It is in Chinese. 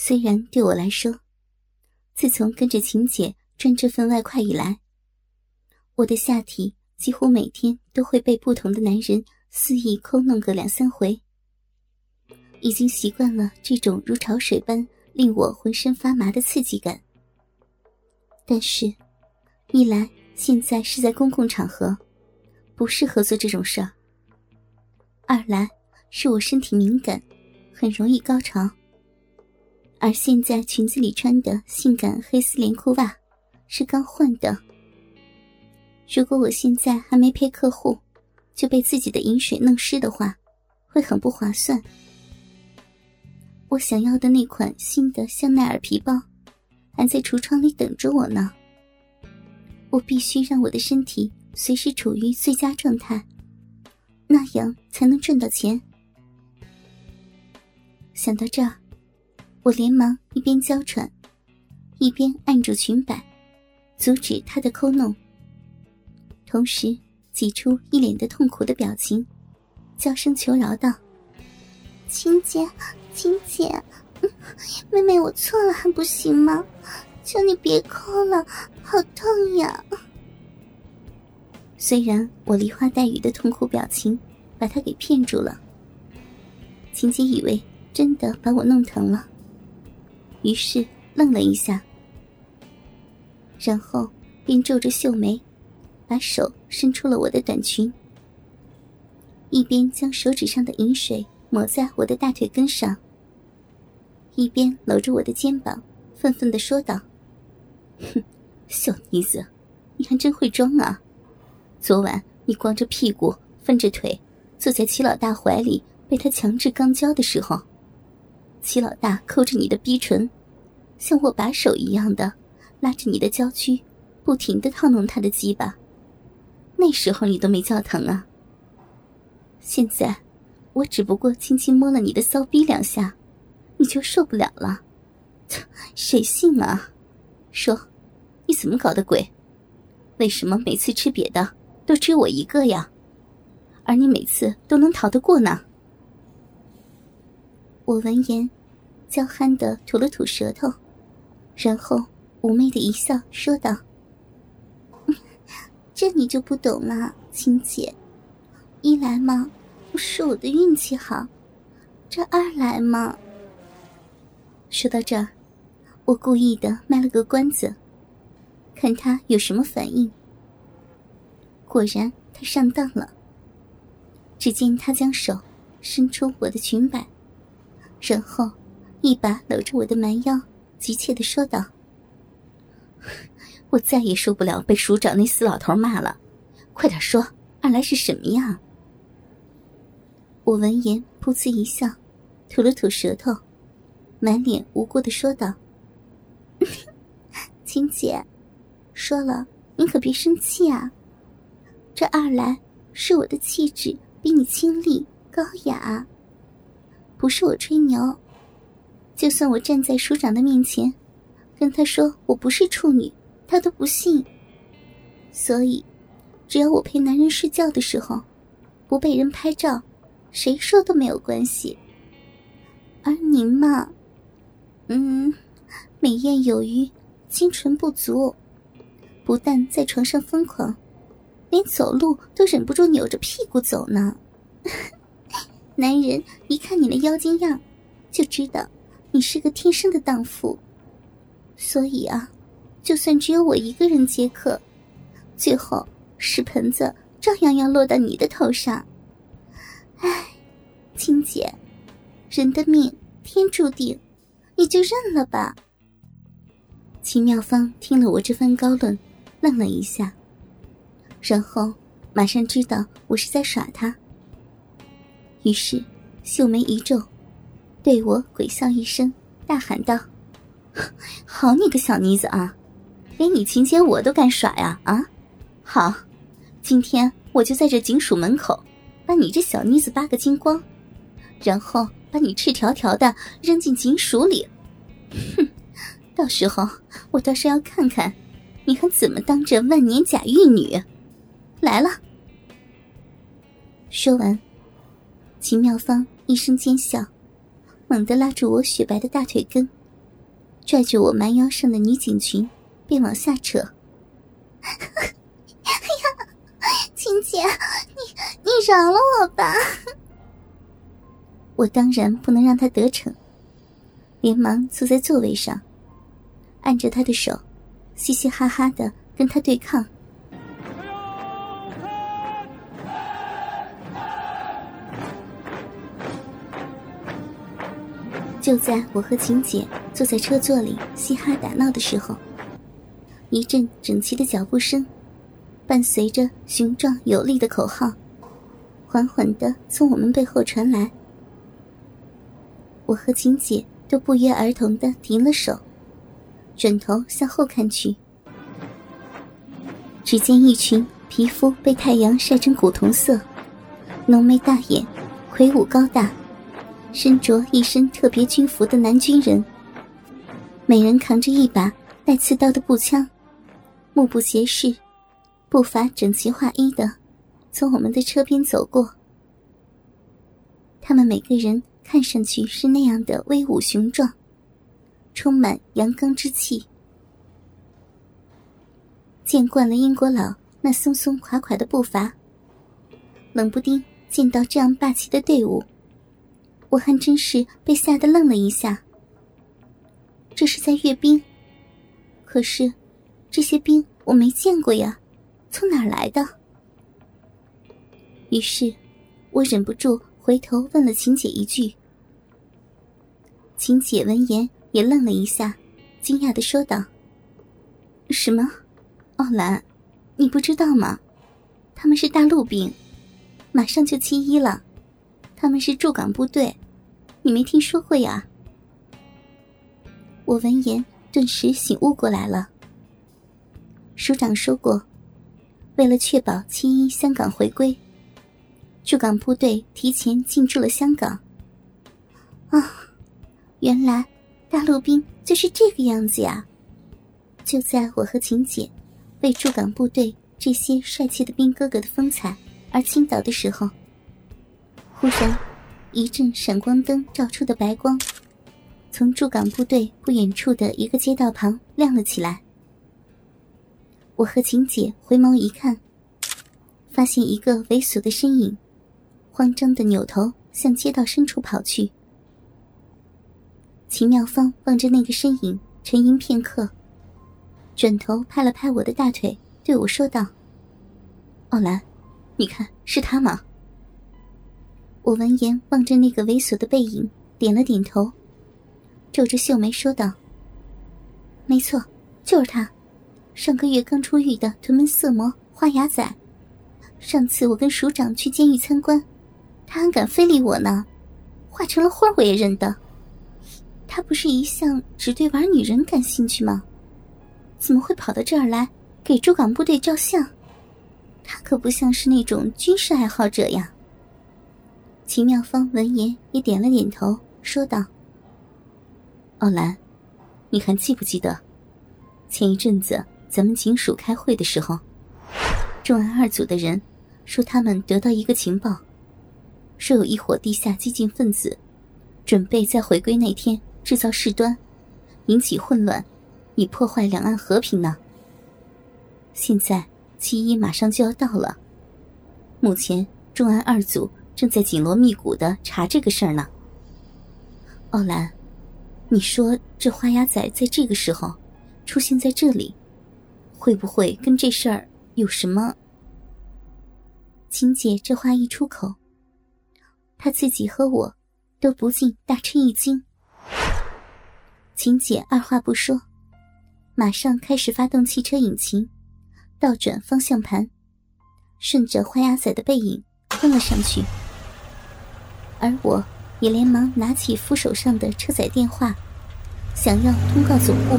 虽然对我来说，自从跟着秦姐赚这份外快以来，我的下体几乎每天都会被不同的男人肆意抠弄个两三回，已经习惯了这种如潮水般令我浑身发麻的刺激感。但是，一来现在是在公共场合，不适合做这种事儿；二来是我身体敏感，很容易高潮。而现在裙子里穿的性感黑丝连裤袜，是刚换的。如果我现在还没陪客户，就被自己的饮水弄湿的话，会很不划算。我想要的那款新的香奈儿皮包，还在橱窗里等着我呢。我必须让我的身体随时处于最佳状态，那样才能赚到钱。想到这儿。我连忙一边娇喘，一边按住裙摆，阻止他的抠弄，同时挤出一脸的痛苦的表情，娇声求饶道：“青姐，青姐，妹妹我错了还不行吗？求你别抠了，好痛呀！”虽然我梨花带雨的痛苦表情把他给骗住了，秦姐以为真的把我弄疼了。于是愣了一下，然后便皱着秀眉，把手伸出了我的短裙，一边将手指上的饮水抹在我的大腿根上，一边搂着我的肩膀，愤愤的说道：“哼，小妮子，你还真会装啊！昨晚你光着屁股，分着腿，坐在齐老大怀里，被他强制肛交的时候。”齐老大抠着你的逼唇，像握把手一样的拉着你的娇躯，不停的套弄他的鸡巴。那时候你都没叫疼啊。现在，我只不过轻轻摸了你的骚逼两下，你就受不了了？谁信啊？说，你怎么搞的鬼？为什么每次吃瘪的都只有我一个呀？而你每次都能逃得过呢？我闻言，娇憨的吐了吐舌头，然后妩媚的一笑，说道：“这你就不懂了，亲姐。一来嘛，是我的运气好；这二来嘛……”说到这儿，我故意的卖了个关子，看他有什么反应。果然，他上当了。只见他将手伸出我的裙摆。然后，一把搂着我的蛮腰，急切的说道：“我再也受不了被署长那死老头骂了，快点说，二来是什么呀？”我闻言噗呲一笑，吐了吐舌头，满脸无辜的说道：“青姐，说了你可别生气啊。这二来是我的气质比你清丽高雅。”不是我吹牛，就算我站在署长的面前，跟他说我不是处女，他都不信。所以，只要我陪男人睡觉的时候，不被人拍照，谁说都没有关系。而您嘛，嗯，美艳有余，清纯不足，不但在床上疯狂，连走路都忍不住扭着屁股走呢。男人一看你的妖精样，就知道你是个天生的荡妇。所以啊，就算只有我一个人接客，最后屎盆子照样要落到你的头上。唉，青姐，人的命天注定，你就认了吧。秦妙芳听了我这番高论，愣了一下，然后马上知道我是在耍他。于是，秀眉一皱，对我鬼笑一声，大喊道：“好你个小妮子啊，连你秦姐我都敢耍呀！啊，好，今天我就在这警署门口，把你这小妮子扒个精光，然后把你赤条条的扔进警署里。哼，到时候我倒是要看看，你还怎么当这万年假玉女。来了。”说完。秦妙芳一声尖笑，猛地拉住我雪白的大腿根，拽着我蛮腰上的女警裙，便往下扯。哎呀，秦姐，你你饶了我吧！我当然不能让他得逞，连忙坐在座位上，按着他的手，嘻嘻哈哈的跟他对抗。就在我和晴姐坐在车座里嘻哈打闹的时候，一阵整齐的脚步声，伴随着雄壮有力的口号，缓缓的从我们背后传来。我和晴姐都不约而同的停了手，转头向后看去，只见一群皮肤被太阳晒成古铜色、浓眉大眼、魁梧高大。身着一身特别军服的男军人，每人扛着一把带刺刀的步枪，目不斜视，步伐整齐划一的从我们的车边走过。他们每个人看上去是那样的威武雄壮，充满阳刚之气。见惯了英国佬那松松垮垮的步伐，冷不丁见到这样霸气的队伍。我还真是被吓得愣了一下。这是在阅兵，可是这些兵我没见过呀，从哪儿来的？于是，我忍不住回头问了秦姐一句。秦姐闻言也愣了一下，惊讶的说道：“什么？奥兰，你不知道吗？他们是大陆兵，马上就七一了。”他们是驻港部队，你没听说过呀？我闻言顿时醒悟过来了。署长说过，为了确保七一香港回归，驻港部队提前进驻了香港。啊，原来大陆兵就是这个样子呀！就在我和秦姐为驻港部队这些帅气的兵哥哥的风采而倾倒的时候。忽然，一阵闪光灯照出的白光，从驻港部队不远处的一个街道旁亮了起来。我和秦姐回眸一看，发现一个猥琐的身影，慌张的扭头向街道深处跑去。秦妙芳望着那个身影，沉吟片刻，转头拍了拍我的大腿，对我说道：“奥兰，你看是他吗？”我闻言，望着那个猥琐的背影，点了点头，皱着秀眉说道：“没错，就是他，上个月刚出狱的屯门色魔花牙仔。上次我跟署长去监狱参观，他还敢非礼我呢，化成了花我也认得。他不是一向只对玩女人感兴趣吗？怎么会跑到这儿来给驻港部队照相？他可不像是那种军事爱好者呀。”秦妙芳闻言也点了点头，说道：“奥兰，你还记不记得，前一阵子咱们警署开会的时候，重案二组的人说他们得到一个情报，说有一伙地下激进分子，准备在回归那天制造事端，引起混乱，以破坏两岸和平呢。现在七一马上就要到了，目前重案二组。”正在紧锣密鼓的查这个事儿呢。奥兰，你说这花鸭仔在这个时候出现在这里，会不会跟这事儿有什么？秦姐这话一出口，她自己和我都不禁大吃一惊。秦姐二话不说，马上开始发动汽车引擎，倒转方向盘，顺着花鸭仔的背影跟了上去。而我也连忙拿起扶手上的车载电话，想要通告总部。